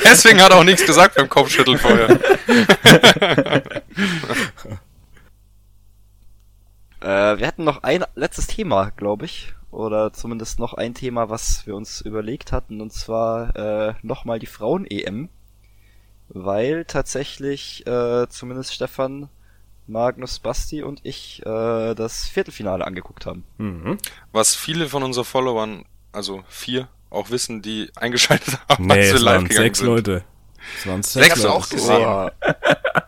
Deswegen hat er auch nichts gesagt beim Kopfschütteln vorher. [LAUGHS] Äh, wir hatten noch ein letztes Thema, glaube ich. Oder zumindest noch ein Thema, was wir uns überlegt hatten. Und zwar äh, nochmal die Frauen-EM. Weil tatsächlich äh, zumindest Stefan, Magnus, Basti und ich äh, das Viertelfinale angeguckt haben. mhm. Was viele von unseren Followern, also vier, auch wissen, die [LAUGHS] eingeschaltet haben, Nee, als wir es live waren gegangen sechs sind. Leute. Es waren Sechs sechs Leute. auch gesehen. Boah.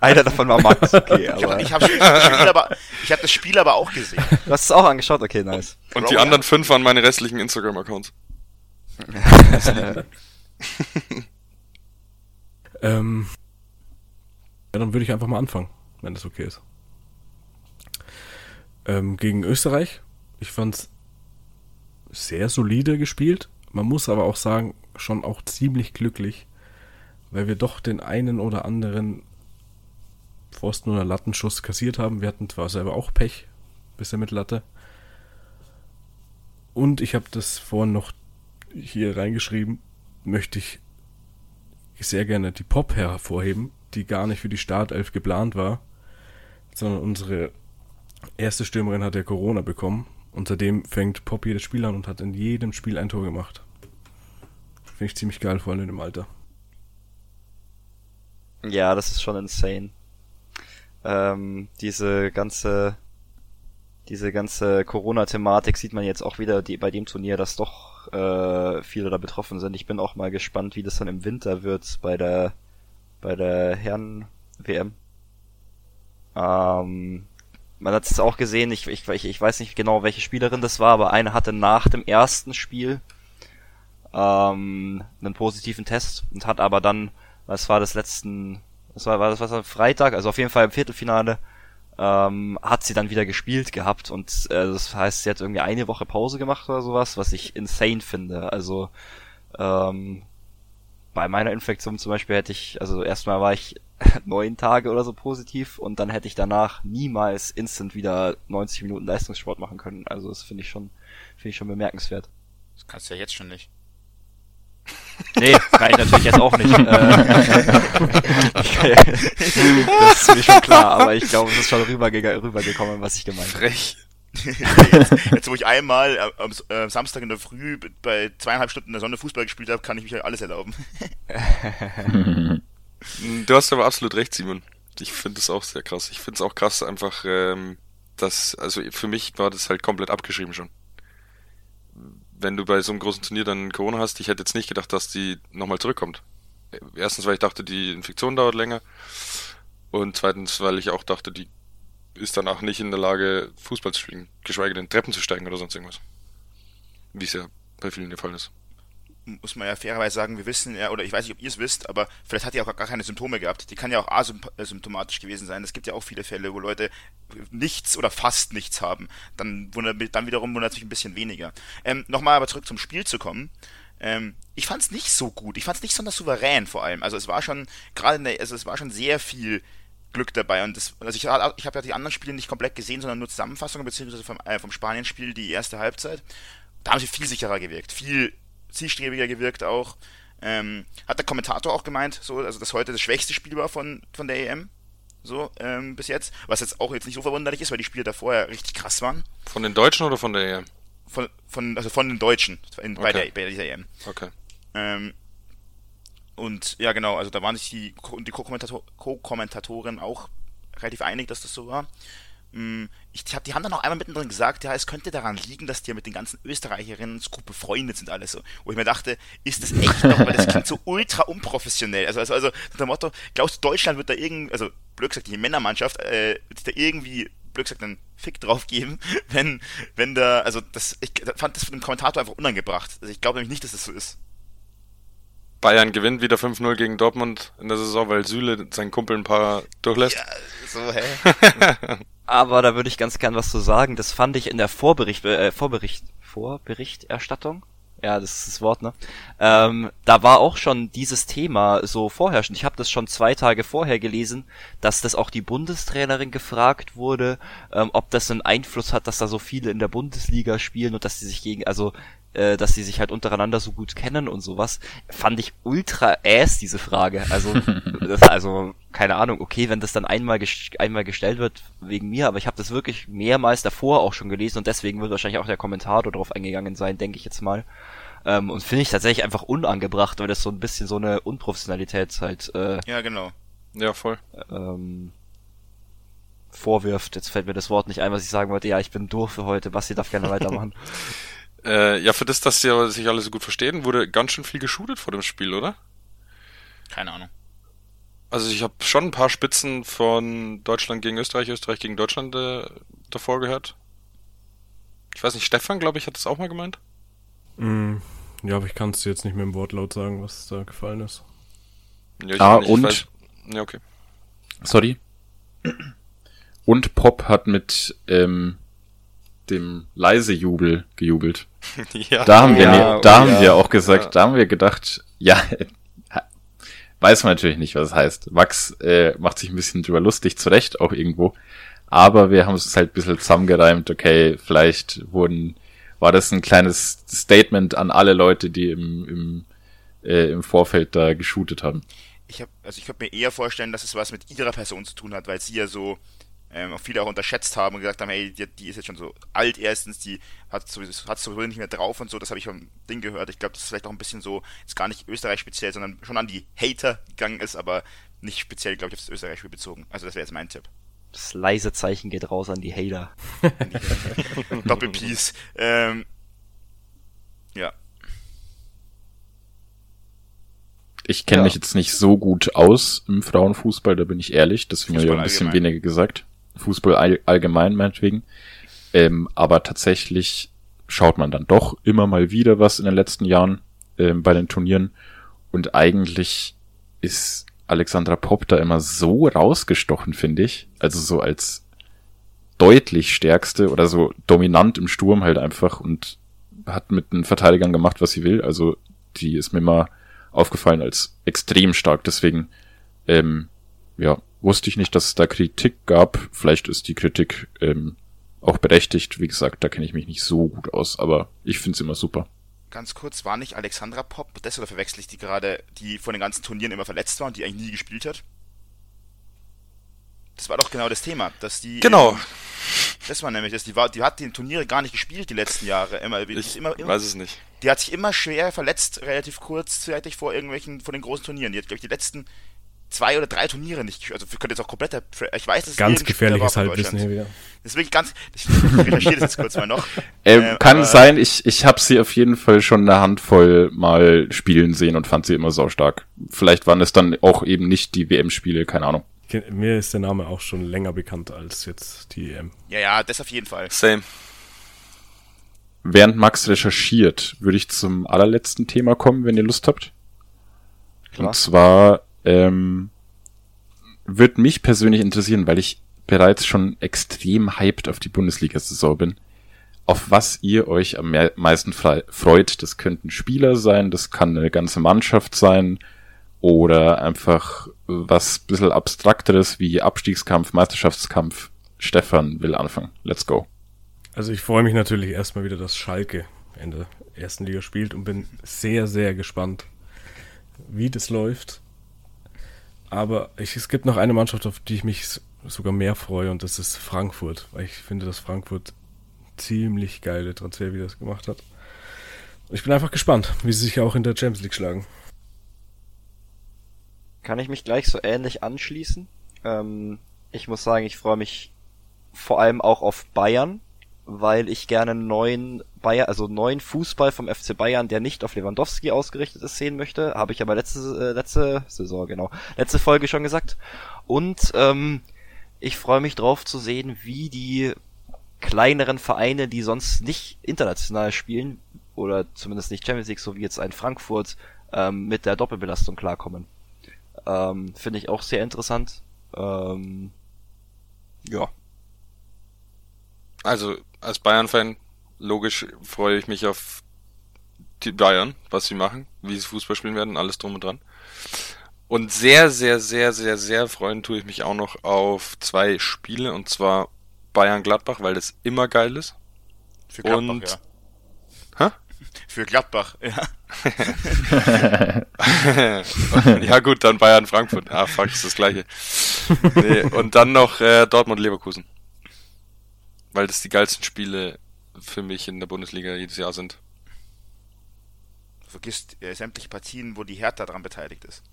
Einer davon war Max, [LAUGHS] okay, Ich habe aber ich hab das, Spiel aber, ich hab das Spiel aber auch gesehen. du hast es auch angeschaut, okay, nice. Und Bro, die ja. anderen fünf waren meine restlichen Instagram-Accounts. [LAUGHS] Ähm, ja, dann würde ich einfach mal anfangen, wenn das okay ist. Ähm, gegen Österreich, ich fand's sehr solide gespielt. Man muss aber auch sagen, schon auch ziemlich glücklich, weil wir doch den einen oder anderen Pfosten oder Lattenschuss kassiert haben. Wir hatten zwar selber auch Pech, bisher mit Latte. Und ich habe das vorhin noch hier reingeschrieben, möchte ich sehr gerne die Pop hervorheben, die gar nicht für die Startelf geplant war, sondern unsere erste Stürmerin hat ja Corona bekommen und seitdem fängt Pop jedes Spiel an und hat in jedem Spiel ein Tor gemacht. Finde ich ziemlich geil, vor allem in dem Alter. Ja, das ist schon insane. Ähm, diese ganze, diese ganze Corona-Thematik sieht man jetzt auch wieder die, bei dem Turnier, dass doch äh, viele da betroffen sind. Ich bin auch mal gespannt, wie das dann im Winter wird bei der, bei der Herren-WM. Ähm, man hat es auch gesehen, ich, ich, ich, weiß nicht genau, welche Spielerin das war, aber eine hatte nach dem ersten Spiel ähm, einen positiven Test und hat aber dann, was war das letzten, was war, war das was war Freitag, also auf jeden Fall im Viertelfinale, ähm, hat sie dann wieder gespielt gehabt und äh, das heißt, sie hat irgendwie eine Woche Pause gemacht oder sowas, was ich insane finde. Also ähm, bei meiner Infektion zum Beispiel hätte ich, also erstmal war ich [LAUGHS] neun Tage oder so positiv und dann hätte ich danach niemals instant wieder 90 Minuten Leistungssport machen können. Also das finde ich schon, finde ich schon bemerkenswert. Das kannst du ja jetzt schon nicht. [LAUGHS] Nee, kann ich natürlich jetzt auch nicht. [LAUGHS] Äh, das ist mir schon klar, aber ich glaube, es ist schon rüberge rübergekommen, was ich gemeint habe. Frech. Jetzt, jetzt, wo ich einmal äh, am äh, Samstag in der Früh bei zweieinhalb Stunden in der Sonne Fußball gespielt habe, kann ich mich ja alles erlauben. Du hast aber absolut recht, Simon. Ich finde es auch sehr krass. Ich finde es auch krass einfach, ähm, dass, also für mich war das halt komplett abgeschrieben schon. Wenn du bei so einem großen Turnier dann Corona hast, ich hätte jetzt nicht gedacht, dass die nochmal zurückkommt. Erstens, weil ich dachte, die Infektion dauert länger. Und zweitens, weil ich auch dachte, die ist danach nicht in der Lage, Fußball zu spielen, geschweige denn Treppen zu steigen oder sonst irgendwas. Wie es ja bei vielen der Fall ist. Muss man ja fairerweise sagen, wir wissen ja, oder ich weiß nicht, ob ihr es wisst, aber vielleicht hat die auch gar keine Symptome gehabt. Die kann ja auch asymptomatisch gewesen sein. Es gibt ja auch viele Fälle, wo Leute nichts oder fast nichts haben. Dann, wundert, dann wiederum wundert sich ein bisschen weniger. Ähm, Nochmal aber zurück zum Spiel zu kommen. Ähm, ich fand es nicht so gut. Ich fand es nicht besonders souverän vor allem. Also es war schon, gerade also es war schon sehr viel Glück dabei. Und das, also ich, ich habe ja die anderen Spiele nicht komplett gesehen, sondern nur Zusammenfassungen, beziehungsweise vom, äh, vom Spanien-Spiel die erste Halbzeit. Da haben sie viel sicherer gewirkt, viel zielstrebiger gewirkt auch. Ähm, hat der Kommentator auch gemeint, so, also dass heute das schwächste Spiel war von, von der EM. So, ähm, bis jetzt. Was jetzt auch jetzt nicht so verwunderlich ist, weil die Spiele davor ja richtig krass waren. Von den Deutschen oder von der EM? Von, von, also von den Deutschen in, bei, Okay. der, bei dieser EM. Okay. Ähm, und ja, genau, also da waren sich die, die Co-Kommentator- Co-Kommentatoren auch relativ einig, dass das so war. Mm, Ich hab, die haben dann auch einmal mittendrin gesagt, ja, es könnte daran liegen, dass die ja mit den ganzen Österreicherinnen so gut befreundet sind, alles so. Wo ich mir dachte, ist das echt noch, weil das klingt so [LAUGHS] ultra unprofessionell. Also, also, also nach dem Motto, glaubst du, Deutschland wird da irgend, also blöd gesagt, die Männermannschaft, äh, wird sich da irgendwie, blöd gesagt, einen Fick drauf geben, [LAUGHS] wenn, wenn da, also das, ich fand das von dem Kommentator einfach unangebracht. Also ich glaube nämlich nicht, dass das so ist. Bayern gewinnt wieder 5-0 gegen Dortmund in der Saison, weil Süle seinen Kumpel ein paar durchlässt. Ja, so, hä? [LAUGHS] Aber da würde ich ganz gern was zu sagen. Das fand ich in der Vorbericht, äh, Vorbericht, Vorberichterstattung? Ja, das ist das Wort, ne? Ähm, da war auch schon dieses Thema so vorherrschend. Ich habe das schon zwei Tage vorher gelesen, dass das auch die Bundestrainerin gefragt wurde, ähm, ob das einen Einfluss hat, dass da so viele in der Bundesliga spielen und dass sie sich gegen, also äh, dass sie sich halt untereinander so gut kennen und sowas. Fand ich ultra ass, diese Frage. Also, [LAUGHS] das, also keine Ahnung, okay, wenn das dann einmal, ges- einmal gestellt wird wegen mir, aber ich habe das wirklich mehrmals davor auch schon gelesen und deswegen wird wahrscheinlich auch der Kommentator darauf eingegangen sein, denke ich jetzt mal. Ähm, und finde ich tatsächlich einfach unangebracht, weil das so ein bisschen so eine Unprofessionalität halt äh, Ja, genau. Ja, voll. ähm, vorwirft. Jetzt fällt mir das Wort nicht ein, was ich sagen wollte. Ja, ich bin durch für heute. Basti darf gerne [LAUGHS] weitermachen. Äh, ja, für das, dass sie sich alle so gut verstehen, wurde ganz schön viel geshootet vor dem Spiel, oder? Keine Ahnung. Also ich habe schon ein paar Spitzen von Deutschland gegen Österreich, Österreich gegen Deutschland äh, davor gehört. Ich weiß nicht, Stefan, glaube ich, hat das auch mal gemeint. Mm, ja, aber ich kann es dir jetzt nicht mehr im Wortlaut sagen, was da gefallen ist. Ja, ich Ah, nicht, ich und? weiß- Ja, okay. Sorry. [CLEARS THROAT] Und Pop hat mit ähm, dem leise Jubel gejubelt. [LAUGHS] ja. Da haben wir, Ja, ne, da oh haben ja. wir auch gesagt, Ja. da haben wir gedacht, ja, [LAUGHS] weiß man natürlich nicht, was es heißt. Max äh, macht sich ein bisschen drüber lustig, zu Recht auch irgendwo. Aber wir haben es halt ein bisschen zusammengereimt, okay, vielleicht wurden, war das ein kleines Statement an alle Leute, die im, im, äh, im Vorfeld da geshootet haben. Ich hab, also ich könnte mir eher vorstellen, dass es was mit ihrer Person zu tun hat, weil sie ja so ähm, auch viele auch unterschätzt haben und gesagt haben, hey, die, die ist jetzt schon so alt erstens, die hat sowieso, hat sowieso nicht mehr drauf und so, das habe ich vom Ding gehört. Ich glaube, das ist vielleicht auch ein bisschen so, jetzt gar nicht Österreich speziell, sondern schon an die Hater gegangen ist, aber nicht speziell, glaube ich, auf das Österreich-Spiel bezogen. Also das wäre jetzt mein Tipp. Das leise Zeichen geht raus an die Hater. [LAUGHS] Doppelpiece. Ähm, ja. Ich kenne Ja. mich jetzt nicht so gut aus im Frauenfußball, da bin ich ehrlich, deswegen habe ich auch ein bisschen allgemein. weniger gesagt. Fußball all, allgemein meinetwegen. Ähm, aber tatsächlich schaut man dann doch immer mal wieder was in den letzten Jahren. ähm, bei den Turnieren. Und eigentlich ist Alexandra Popp da immer so rausgestochen, finde ich. Also so als deutlich stärkste oder so dominant im Sturm halt einfach und hat mit den Verteidigern gemacht, was sie will. Also die ist mir immer aufgefallen als extrem stark. Deswegen, ähm, ja, wusste ich nicht, dass es da Kritik gab. Vielleicht ist die Kritik ähm, auch berechtigt. Wie gesagt, da kenne ich mich nicht so gut aus, aber ich finde es immer super. Ganz kurz, war nicht Alexandra Pop, das oder verwechsel ich die gerade, die von den ganzen Turnieren immer verletzt war und die eigentlich nie gespielt hat? Das war doch genau das Thema, dass die. Genau. Eben, das war nämlich das. Die, war, die hat die Turniere gar nicht gespielt die letzten Jahre. Immer, Ich immer, immer, weiß es nicht. die hat sich immer schwer verletzt, relativ kurzzeitig vor irgendwelchen, von den großen Turnieren. Die hat, glaube ich, die letzten zwei oder drei Turniere nicht gespielt. Also wir können jetzt auch komplett, ich weiß, dass es Ganz irgendein gefährliches Halbwissen hier wieder. Das ist wirklich ganz, ich recherchiere das jetzt kurz mal noch. Ähm, Äh, kann sein, ich, ich habe sie auf jeden Fall schon eine Handvoll mal spielen sehen und fand sie immer sau stark. Vielleicht waren es dann auch eben nicht die WM-Spiele, keine Ahnung. Mir ist der Name auch schon länger bekannt als jetzt die EM. Ja, ja, das auf jeden Fall. Same. Während Max recherchiert, würde ich zum allerletzten Thema kommen, wenn ihr Lust habt. Klar. Und zwar ähm, wird mich persönlich interessieren, weil ich bereits schon extrem hyped auf die Bundesliga-Saison bin. Auf was ihr euch am me- meisten freut. Das könnten Spieler sein, das kann eine ganze Mannschaft sein oder einfach was bisschen abstrakteres wie Abstiegskampf, Meisterschaftskampf. Stefan will anfangen. Let's go. Also ich freue mich natürlich erstmal wieder, dass Schalke in der ersten Liga spielt und bin sehr, sehr gespannt, wie das läuft. Aber ich, es gibt noch eine Mannschaft, auf die ich mich sogar mehr freue und das ist Frankfurt, weil ich finde, dass Frankfurt ziemlich geile Transfervideos gemacht hat. Ich bin einfach gespannt, wie sie sich auch in der Champions League schlagen. Kann ich mich gleich so ähnlich anschließen. Ähm, ich muss sagen, ich freue mich vor allem auch auf Bayern, weil ich gerne neuen Bayern, also neuen Fußball vom FC Bayern, der nicht auf Lewandowski ausgerichtet ist, sehen möchte. Habe ich aber letzte äh, letzte Saison genau, letzte Folge schon gesagt. Und ähm, ich freue mich drauf zu sehen, wie die kleineren Vereine, die sonst nicht international spielen oder zumindest nicht Champions League, so wie jetzt ein Frankfurt, ähm, mit der Doppelbelastung klarkommen. Ähm, Finde ich auch sehr interessant. Ähm, ja. Also, als Bayern-Fan, logisch freue ich mich auf die Bayern, was sie machen, wie sie Fußball spielen werden, alles drum und dran. Und sehr, sehr, sehr, sehr, sehr freuen tue ich mich auch noch auf zwei Spiele, und zwar Bayern-Gladbach, weil das immer geil ist. Für Gladbach, Und- ja. Hä? [LAUGHS] Für Gladbach, ja. [LAUGHS] ja gut, dann Bayern-Frankfurt. Ah, fuck, ist das gleiche. Nee, und dann noch äh, Dortmund-Leverkusen. Weil das die geilsten Spiele für mich in der Bundesliga jedes Jahr sind. Du vergisst äh, sämtliche Partien, wo die Hertha dran beteiligt ist.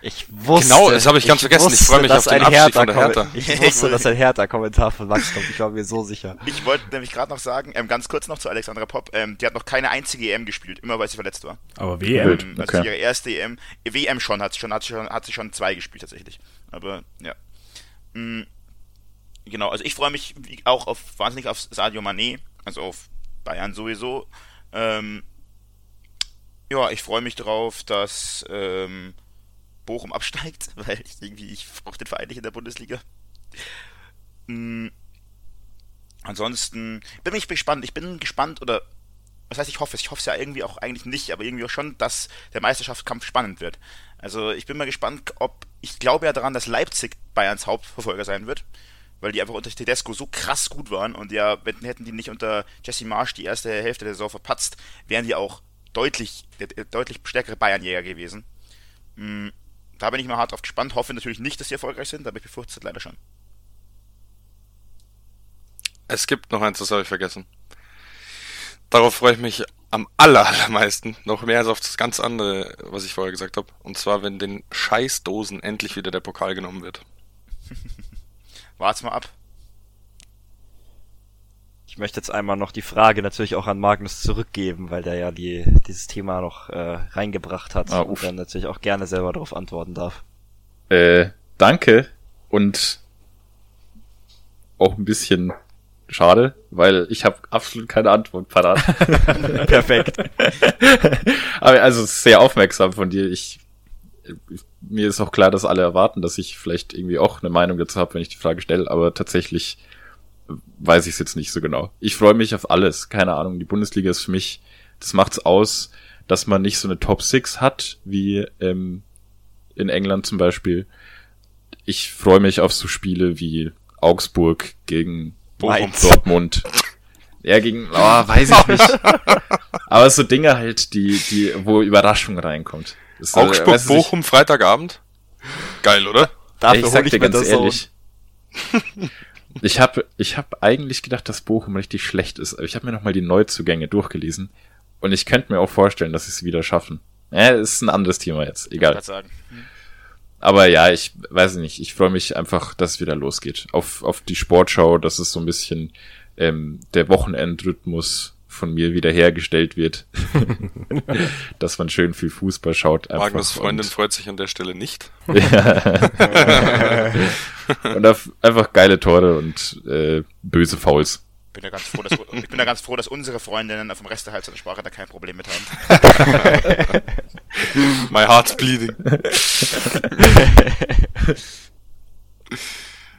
Ich wusste, Genau, das habe ich ganz vergessen. Ich wusste, freue mich auf den ein Abstieg von der Hertha- Hertha. Ich wusste, dass ein Hertha-Kommentar von Max kommt. Ich war mir so sicher. Ich wollte nämlich gerade noch sagen, ähm, ganz kurz noch zu Alexandra Popp, ähm, die hat noch keine einzige EM gespielt, immer weil sie verletzt war. Aber WM. Ähm, also okay. ihre erste EM, WM schon, hat sie schon, hat sie schon, hat sie schon zwei gespielt tatsächlich. Aber ja. Mm, genau, also ich freue mich auch auf wahnsinnig auf Sadio Mané, also auf Bayern sowieso. Ähm, ja, ich freue mich drauf, dass ähm, Bochum absteigt, [LAUGHS] weil ich irgendwie, ich brauche den Verein nicht in der Bundesliga. Mm, ansonsten bin ich gespannt. Ich bin gespannt oder was heißt, ich hoffe es. Ich hoffe es ja irgendwie auch eigentlich nicht, aber irgendwie auch schon, dass der Meisterschaftskampf spannend wird. Also ich bin mal gespannt, ob ich glaube ja daran, dass Leipzig Bayerns Hauptverfolger sein wird, weil die einfach unter Tedesco so krass gut waren und ja, wenn, hätten die nicht unter Jesse Marsch die erste Hälfte der Saison verpatzt, wären die auch deutlich deutlich stärkere Bayernjäger gewesen. Mm, Da bin ich mal hart drauf gespannt. Hoffe natürlich nicht, dass sie erfolgreich sind, aber ich befürchte es leider schon. Es gibt noch eins, das habe ich vergessen. Darauf freue ich mich am aller, allermeisten. Noch mehr als auf das ganz andere, was ich vorher gesagt habe. Und zwar, wenn den Scheißdosen endlich wieder der Pokal genommen wird. [LAUGHS] Wart's mal ab. Ich möchte jetzt einmal noch die Frage natürlich auch an Magnus zurückgeben, weil der ja die, dieses Thema noch äh, reingebracht hat Ah, und dann natürlich auch gerne selber darauf antworten darf. Äh, danke und auch ein bisschen schade, weil ich habe absolut keine Antwort parat. [LAUGHS] Perfekt. [LAUGHS] Aber also sehr aufmerksam von dir. Ich mir ist auch klar, dass alle erwarten, dass ich vielleicht irgendwie auch eine Meinung dazu habe, wenn ich die Frage stelle, aber tatsächlich weiß ich es jetzt nicht so genau. Ich freue mich auf alles, keine Ahnung. Die Bundesliga ist für mich, das macht's aus, dass man nicht so eine Top 6 hat, wie ähm, in England zum Beispiel. Ich freue mich auf so Spiele wie Augsburg gegen Mainz. Dortmund. Ja, gegen, oh, weiß ich nicht. [LAUGHS] Aber so Dinge halt, die, die, wo Überraschung reinkommt. Das, äh, weißt Augsburg, du, Bochum, Freitagabend. Geil, oder? Dafür ich sag [LAUGHS] ich dir ganz das ehrlich. Ich habe ich hab eigentlich gedacht, dass Bochum richtig schlecht ist. Aber ich habe mir nochmal die Neuzugänge durchgelesen. Und ich könnte mir auch vorstellen, dass sie es wieder schaffen. Ja, ist ein anderes Thema jetzt. Egal. sagen. Aber ja, ich weiß nicht. Ich freue mich einfach, dass es wieder losgeht. Auf, auf die Sportschau, dass es so ein bisschen ähm, der Wochenendrhythmus von mir wieder hergestellt wird. [LAUGHS] dass man schön viel Fußball schaut. Magnus Freundin Und- freut sich an der Stelle nicht. [LAUGHS] Ja. und auf, einfach geile Tore und äh, böse Fouls. Bin ja ganz froh, dass, ich bin ja ganz froh, dass unsere Freundinnen vom Rest der Halbzeitsprache da kein Problem mit haben. [LAUGHS] My heart's bleeding.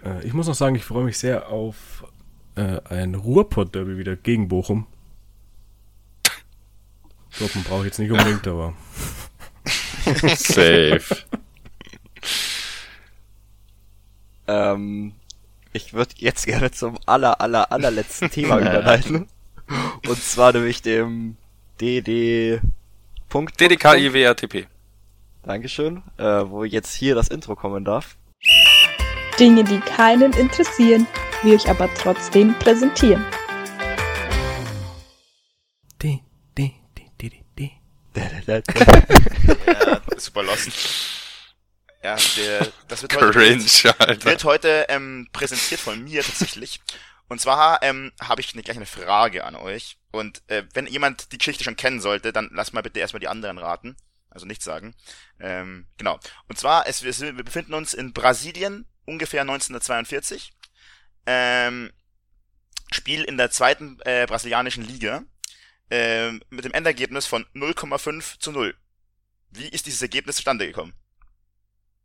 Äh, ich muss noch sagen, ich freue mich sehr auf äh, ein Ruhrpott-Derby wieder gegen Bochum. Dortmund brauche ich jetzt nicht unbedingt, aber Safe. Ähm, ich würde jetzt gerne zum aller, aller, allerletzten Thema [LAUGHS] überleiten. Und zwar nämlich dem DD. Punkt. DDK IWRTP. Dankeschön. Äh, wo jetzt hier das Intro kommen darf. Dinge, die keinen interessieren, wir euch aber trotzdem präsentieren. Ja, super lost. Ja, der, das wird heute, Cringe, Alter. wird heute ähm, präsentiert von mir tatsächlich. Und zwar ähm, habe ich eine, gleich eine Frage an euch. Und äh, wenn jemand die Geschichte schon kennen sollte, dann lasst mal bitte erstmal die anderen raten. Also nichts sagen. Ähm, genau. Und zwar, es, wir, wir befinden uns in Brasilien, ungefähr 1942. Ähm, Spiel in der zweiten äh, brasilianischen Liga. Ähm, mit dem Endergebnis von 0,5 zu 0. Wie ist dieses Ergebnis zustande gekommen?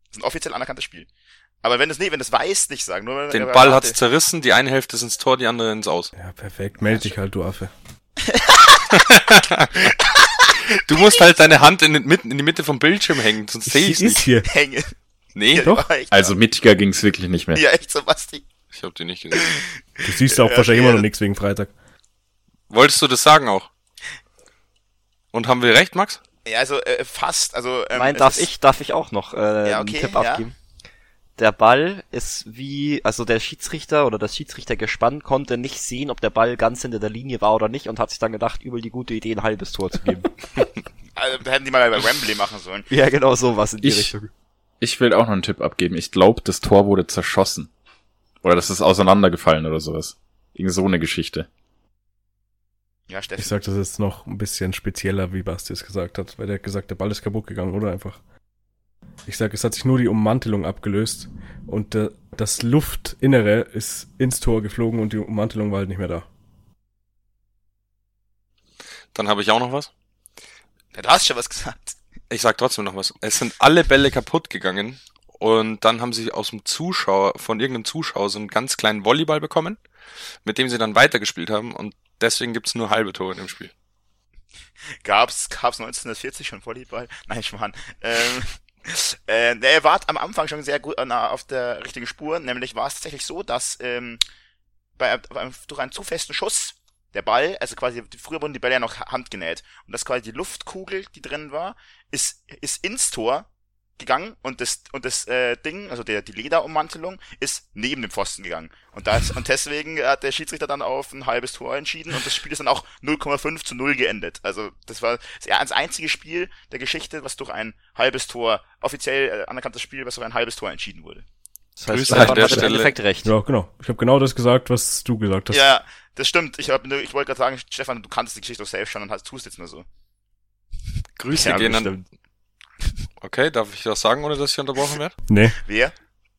Das ist ein offiziell anerkanntes Spiel. Aber wenn es nee, wenn es weiß, nicht sagen. Nur Den Ball hat's zerrissen, die eine Hälfte ist ins Tor, die andere ins Aus. Ja, perfekt. Meld dich halt, du Affe. [LAUGHS] Du musst halt deine Hand in, den Mitten- in die Mitte vom Bildschirm hängen, sonst sehe ich's ist nicht. hier. hänge. Nee, Ja, doch. Also mittiger ging's wirklich nicht mehr. Ja, echt so, Basti. ich hab die nicht gesehen. Du siehst auch Ja, wahrscheinlich ja. immer noch nichts wegen Freitag. Wolltest du das sagen auch? Und haben wir recht, Max? Ja, also äh, fast. Also ähm, Nein, darf ich, darf ich auch noch äh, Ja, okay, einen Tipp ja. abgeben? Der Ball ist wie, also der Schiedsrichter oder das Schiedsrichtergespann konnte nicht sehen, ob der Ball ganz hinter der Linie war oder nicht und hat sich dann gedacht, übel die gute Idee, ein halbes Tor zu geben. [LAUGHS] Also, da hätten die mal bei Wembley machen sollen. ja, genau sowas in die Ich- Richtung. Ich will auch noch einen Tipp abgeben. Ich glaube, das Tor wurde zerschossen. Oder das ist auseinandergefallen oder sowas. Irgend so eine Geschichte. Ja, Steffen. Ich sag das jetzt noch ein bisschen spezieller, wie Basti es gesagt hat, weil der hat gesagt, der Ball ist kaputt gegangen, oder einfach. Ich sag, es hat sich nur die Ummantelung abgelöst und äh, das Luftinnere ist ins Tor geflogen und die Ummantelung war halt nicht mehr da. Dann habe ich auch noch was. Ja, du hast schon was gesagt. Ich sag trotzdem noch was. Es sind alle Bälle kaputt gegangen und dann haben sie aus dem Zuschauer, von irgendeinem Zuschauer so einen ganz kleinen Volleyball bekommen, mit dem sie dann weitergespielt haben und deswegen gibt's nur halbe Tore in dem Spiel. Gab's, gab's 1940 schon Volleyball? [LAUGHS] Nein, Schmarrn. Ähm, äh, er war am Anfang schon sehr gut äh, na, auf der richtigen Spur. Nämlich war es tatsächlich so, dass ähm, bei, durch einen zu festen Schuss der Ball, also quasi, früher wurden die Bälle ja noch handgenäht. Und das quasi die Luftkugel, die drin war, ist, ist ins Tor gegangen und das und das äh, Ding, also der die Lederummantelung, ist neben dem Pfosten gegangen. Und das und deswegen hat der Schiedsrichter dann auf ein halbes Tor entschieden und das Spiel ist dann auch 0,5 zu 0 geendet. Also das war das einzige Spiel der Geschichte, was durch ein halbes Tor offiziell äh, anerkanntes Spiel, was durch ein halbes Tor entschieden wurde. Das heißt, Grüße an der hat im Stelle. Endeffekt recht. Ja, genau. Ich habe genau das gesagt, was du gesagt hast. Ja, das stimmt. Ich hab, ich wollte gerade sagen, Stefan, du kanntest die Geschichte doch selbst schon und hast, tust jetzt nur so. Grüße Ja, gehen an. Okay, darf ich das sagen, ohne dass ich unterbrochen werde? Nee. Wer?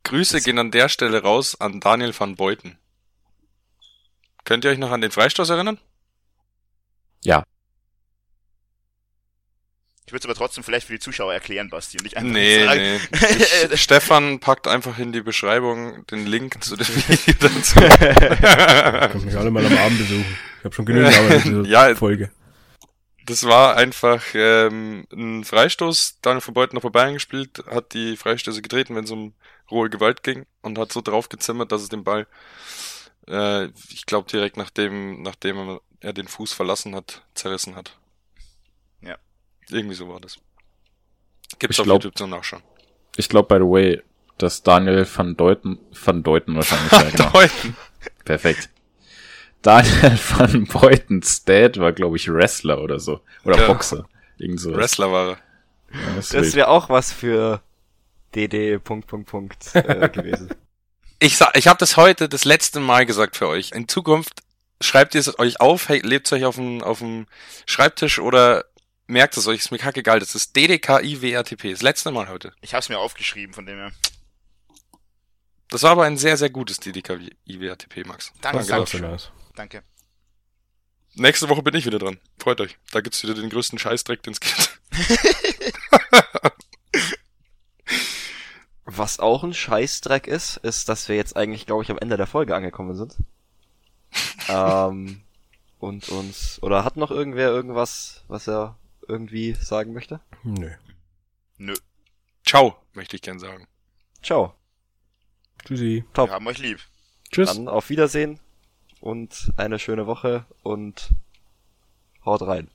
Grüße gehen an der Stelle raus an Daniel van Beuten. Könnt ihr euch noch an den Freistoß erinnern? Ja. Ich würde es aber trotzdem vielleicht für die Zuschauer erklären, Basti, und nicht einfach Nee, sagen. nee. [LAUGHS] Ich, Stefan packt einfach in die Beschreibung den Link zu dem [LAUGHS] Video dazu. Könnt mich alle mal am Abend besuchen. Ich habe schon genügend [LAUGHS] Arbeit in dieser Ja. Folge. Das war einfach ähm, ein Freistoß. Daniel von Beuthen noch bei Bayern gespielt, hat die Freistöße getreten, wenn es um rohe Gewalt ging und hat so drauf gezimmert, dass es den Ball, äh, ich glaube direkt nachdem, nachdem er den Fuß verlassen hat, zerrissen hat. Ja. Irgendwie so war das. Gibt's Ich auf glaub- YouTube zum Nachschauen. Ich glaube, by the way, dass Daniel van Deuten, van Deuten wahrscheinlich, [LAUGHS] genau. Deuten. Perfekt. Daniel [LAUGHS] van Beutens Dad war, glaube ich, Wrestler oder so. Oder Ja. Boxer. Irgend so. Wrestler war er. Ja, das wäre auch was für DD Punkt Punkt Punkt äh, [LAUGHS] gewesen. Ich sag, ich habe das heute das letzte Mal gesagt für euch. In Zukunft schreibt ihr es euch auf, hey, lebt es euch auf dem, auf dem Schreibtisch oder merkt es euch, ist mir kackegal. Das ist DDKIWRTP. Das letzte Mal heute. Ich habe es mir aufgeschrieben, von dem her. Das war aber ein sehr, sehr gutes DDKIWRTP, Max. Danke, Danke dafür. Danke. Nächste Woche bin ich wieder dran. Freut euch. Da gibt's wieder den größten Scheißdreck, den es gibt. [LAUGHS] Was auch ein Scheißdreck ist, ist, dass wir jetzt eigentlich, glaube ich, am Ende der Folge angekommen sind. [LAUGHS] ähm, und uns, oder hat noch irgendwer irgendwas, was er irgendwie sagen möchte? Nö. Nö, Ciao, möchte ich gern sagen. Ciao. Tschüssi. Top. wir haben euch lieb. Tschüss. Dann auf Wiedersehen und eine schöne Woche und haut rein.